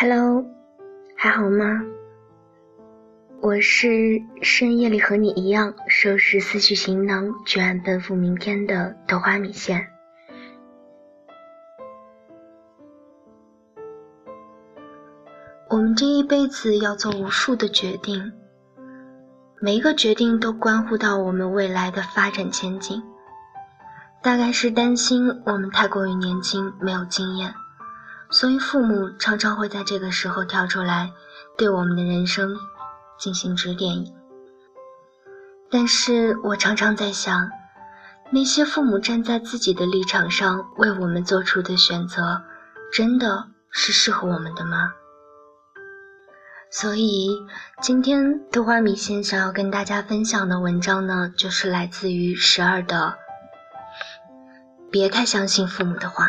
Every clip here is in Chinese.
Hello，还好吗？我是深夜里和你一样收拾思绪行囊，决然奔赴明天的豆花米线。我们这一辈子要做无数的决定，每一个决定都关乎到我们未来的发展前景。大概是担心我们太过于年轻，没有经验。所以，父母常常会在这个时候跳出来，对我们的人生进行指点。但是我常常在想，那些父母站在自己的立场上为我们做出的选择，真的是适合我们的吗？所以，今天豆花米线想要跟大家分享的文章呢，就是来自于十二的，别太相信父母的话。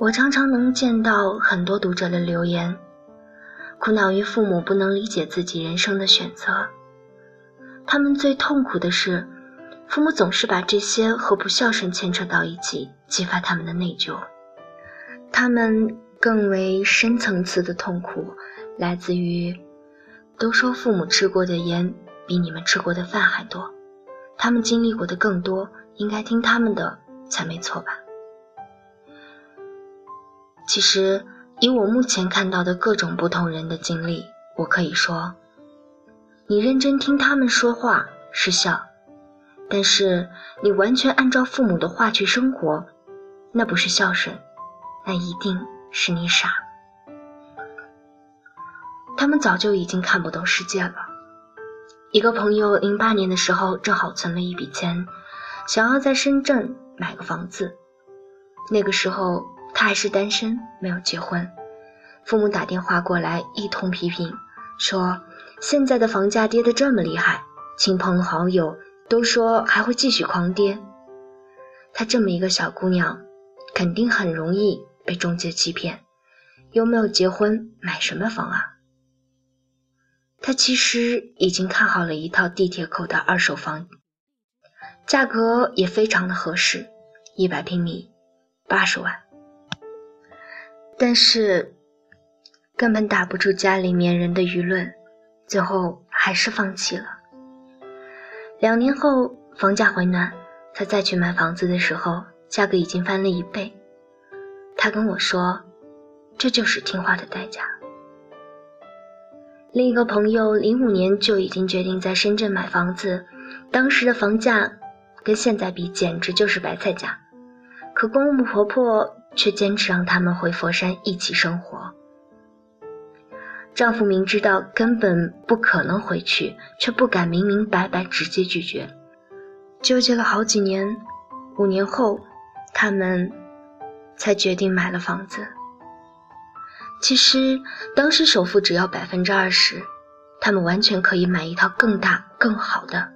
我常常能见到很多读者的留言，苦恼于父母不能理解自己人生的选择。他们最痛苦的是，父母总是把这些和不孝顺牵扯到一起，激发他们的内疚。他们更为深层次的痛苦，来自于，都说父母吃过的盐比你们吃过的饭还多，他们经历过的更多，应该听他们的才没错吧？其实，以我目前看到的各种不同人的经历，我可以说，你认真听他们说话是孝，但是你完全按照父母的话去生活，那不是孝顺，那一定是你傻。他们早就已经看不懂世界了。一个朋友零八年的时候正好存了一笔钱，想要在深圳买个房子，那个时候。他还是单身，没有结婚。父母打电话过来，一通批评，说现在的房价跌得这么厉害，亲朋好友都说还会继续狂跌。她这么一个小姑娘，肯定很容易被中介欺骗，又没有结婚，买什么房啊？她其实已经看好了一套地铁口的二手房，价格也非常的合适，一百平米，八十万。但是，根本打不住家里面人的舆论，最后还是放弃了。两年后，房价回暖，他再去买房子的时候，价格已经翻了一倍。他跟我说：“这就是听话的代价。”另一个朋友零五年就已经决定在深圳买房子，当时的房价跟现在比简直就是白菜价，可公公婆婆。却坚持让他们回佛山一起生活。丈夫明知道根本不可能回去，却不敢明明白白直接拒绝，纠结了好几年。五年后，他们才决定买了房子。其实当时首付只要百分之二十，他们完全可以买一套更大更好的，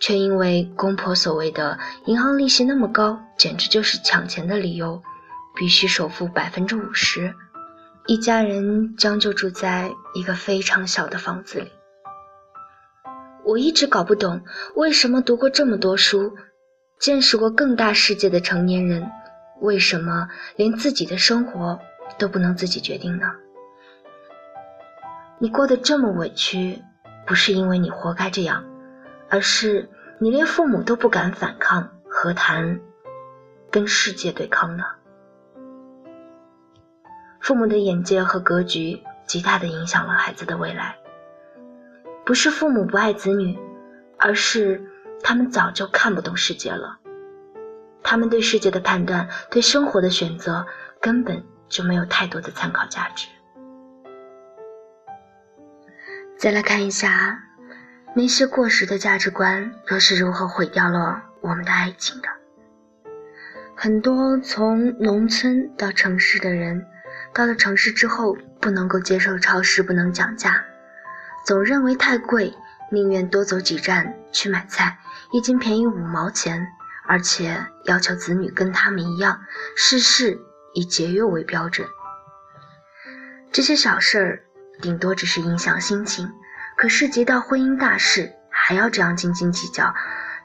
却因为公婆所谓的银行利息那么高，简直就是抢钱的理由。必须首付百分之五十，一家人将就住在一个非常小的房子里。我一直搞不懂，为什么读过这么多书、见识过更大世界的成年人，为什么连自己的生活都不能自己决定呢？你过得这么委屈，不是因为你活该这样，而是你连父母都不敢反抗，何谈跟世界对抗呢？父母的眼界和格局极大的影响了孩子的未来。不是父母不爱子女，而是他们早就看不懂世界了。他们对世界的判断，对生活的选择，根本就没有太多的参考价值。再来看一下，那些过时的价值观，又是如何毁掉了我们的爱情的？很多从农村到城市的人。到了城市之后，不能够接受超市不能讲价，总认为太贵，宁愿多走几站去买菜，一斤便宜五毛钱，而且要求子女跟他们一样，事事以节约为标准。这些小事儿顶多只是影响心情，可涉及到婚姻大事，还要这样斤斤计较，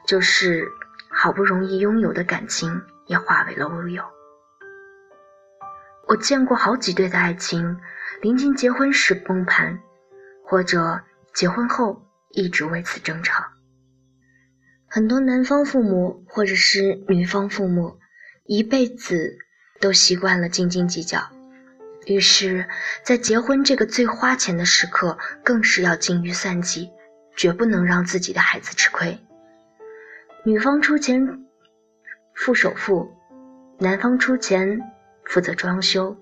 就是好不容易拥有的感情也化为了乌有。我见过好几对的爱情，临近结婚时崩盘，或者结婚后一直为此争吵。很多男方父母或者是女方父母，一辈子都习惯了斤斤计较，于是，在结婚这个最花钱的时刻，更是要精于算计，绝不能让自己的孩子吃亏。女方出钱付首付，男方出钱负责装修。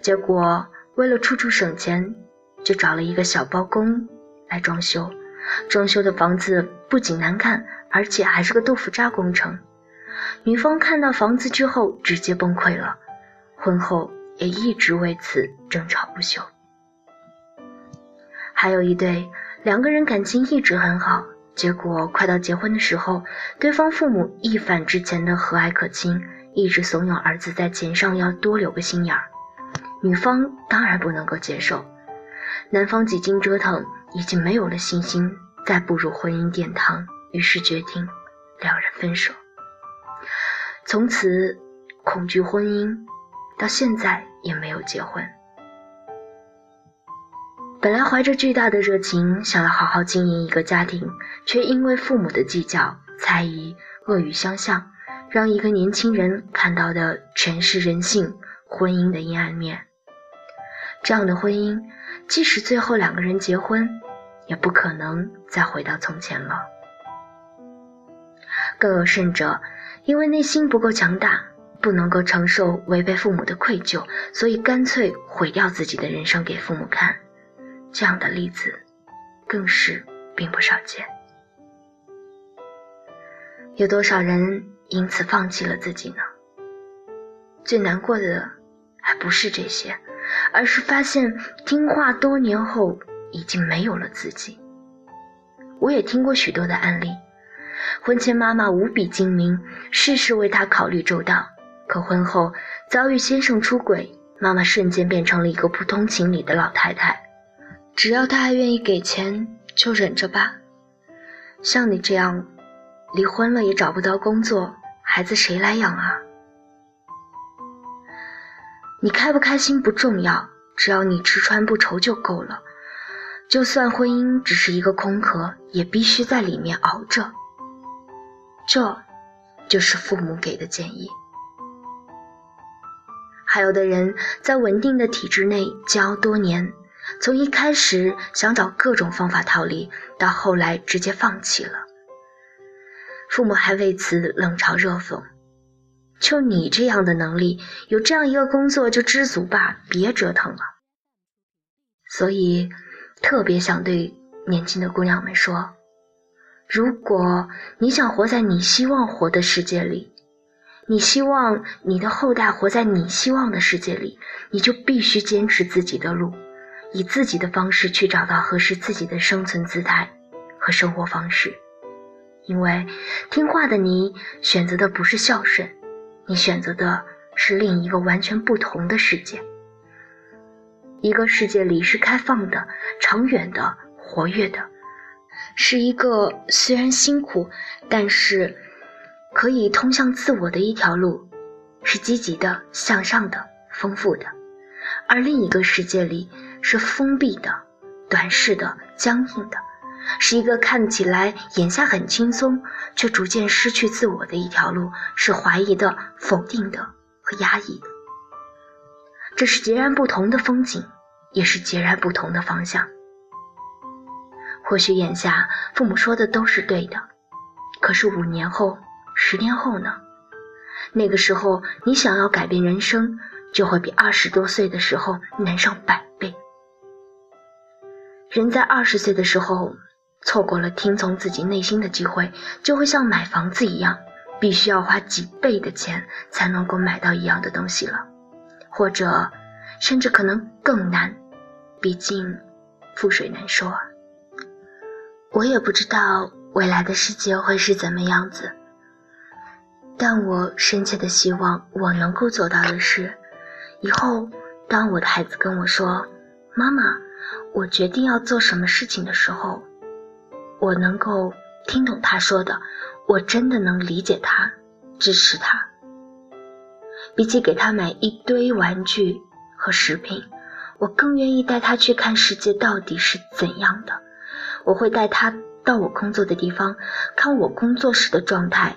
结果为了处处省钱，就找了一个小包工来装修。装修的房子不仅难看，而且还是个豆腐渣工程。女方看到房子之后直接崩溃了，婚后也一直为此争吵不休。还有一对，两个人感情一直很好，结果快到结婚的时候，对方父母一反之前的和蔼可亲，一直怂恿儿子在钱上要多留个心眼儿。女方当然不能够接受，男方几经折腾。已经没有了信心再步入婚姻殿堂，于是决定两人分手。从此恐惧婚姻，到现在也没有结婚。本来怀着巨大的热情，想要好好经营一个家庭，却因为父母的计较、猜疑、恶语相向，让一个年轻人看到的全是人性、婚姻的阴暗面。这样的婚姻。即使最后两个人结婚，也不可能再回到从前了。更有甚者，因为内心不够强大，不能够承受违背父母的愧疚，所以干脆毁掉自己的人生给父母看。这样的例子，更是并不少见。有多少人因此放弃了自己呢？最难过的，还不是这些。而是发现听话多年后已经没有了自己。我也听过许多的案例，婚前妈妈无比精明，事事为他考虑周到，可婚后遭遇先生出轨，妈妈瞬间变成了一个不通情理的老太太。只要他还愿意给钱，就忍着吧。像你这样，离婚了也找不到工作，孩子谁来养啊？你开不开心不重要，只要你吃穿不愁就够了。就算婚姻只是一个空壳，也必须在里面熬着。这，就是父母给的建议。还有的人在稳定的体制内煎熬多年，从一开始想找各种方法逃离，到后来直接放弃了，父母还为此冷嘲热讽。就你这样的能力，有这样一个工作就知足吧，别折腾了。所以，特别想对年轻的姑娘们说：如果你想活在你希望活的世界里，你希望你的后代活在你希望的世界里，你就必须坚持自己的路，以自己的方式去找到合适自己的生存姿态和生活方式。因为听话的你选择的不是孝顺。你选择的是另一个完全不同的世界，一个世界里是开放的、长远的、活跃的，是一个虽然辛苦，但是可以通向自我的一条路，是积极的、向上的、丰富的；而另一个世界里是封闭的、短视的、僵硬的。是一个看起来眼下很轻松，却逐渐失去自我的一条路，是怀疑的、否定的和压抑的。这是截然不同的风景，也是截然不同的方向。或许眼下父母说的都是对的，可是五年后、十年后呢？那个时候你想要改变人生，就会比二十多岁的时候难上百倍。人在二十岁的时候。错过了听从自己内心的机会，就会像买房子一样，必须要花几倍的钱才能够买到一样的东西了，或者，甚至可能更难。毕竟，覆水难收啊。我也不知道未来的世界会是怎么样子，但我深切的希望我能够做到的是，以后当我的孩子跟我说：“妈妈，我决定要做什么事情的时候。”我能够听懂他说的，我真的能理解他，支持他。比起给他买一堆玩具和食品，我更愿意带他去看世界到底是怎样的。我会带他到我工作的地方，看我工作时的状态。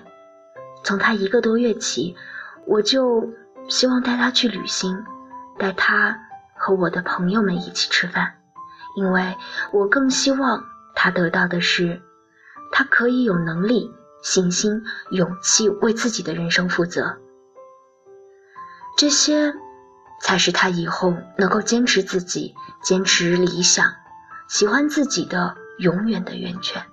从他一个多月起，我就希望带他去旅行，带他和我的朋友们一起吃饭，因为我更希望他得到的是，他可以有能力、信心、勇气为自己的人生负责。这些，才是他以后能够坚持自己、坚持理想、喜欢自己的永远的源泉。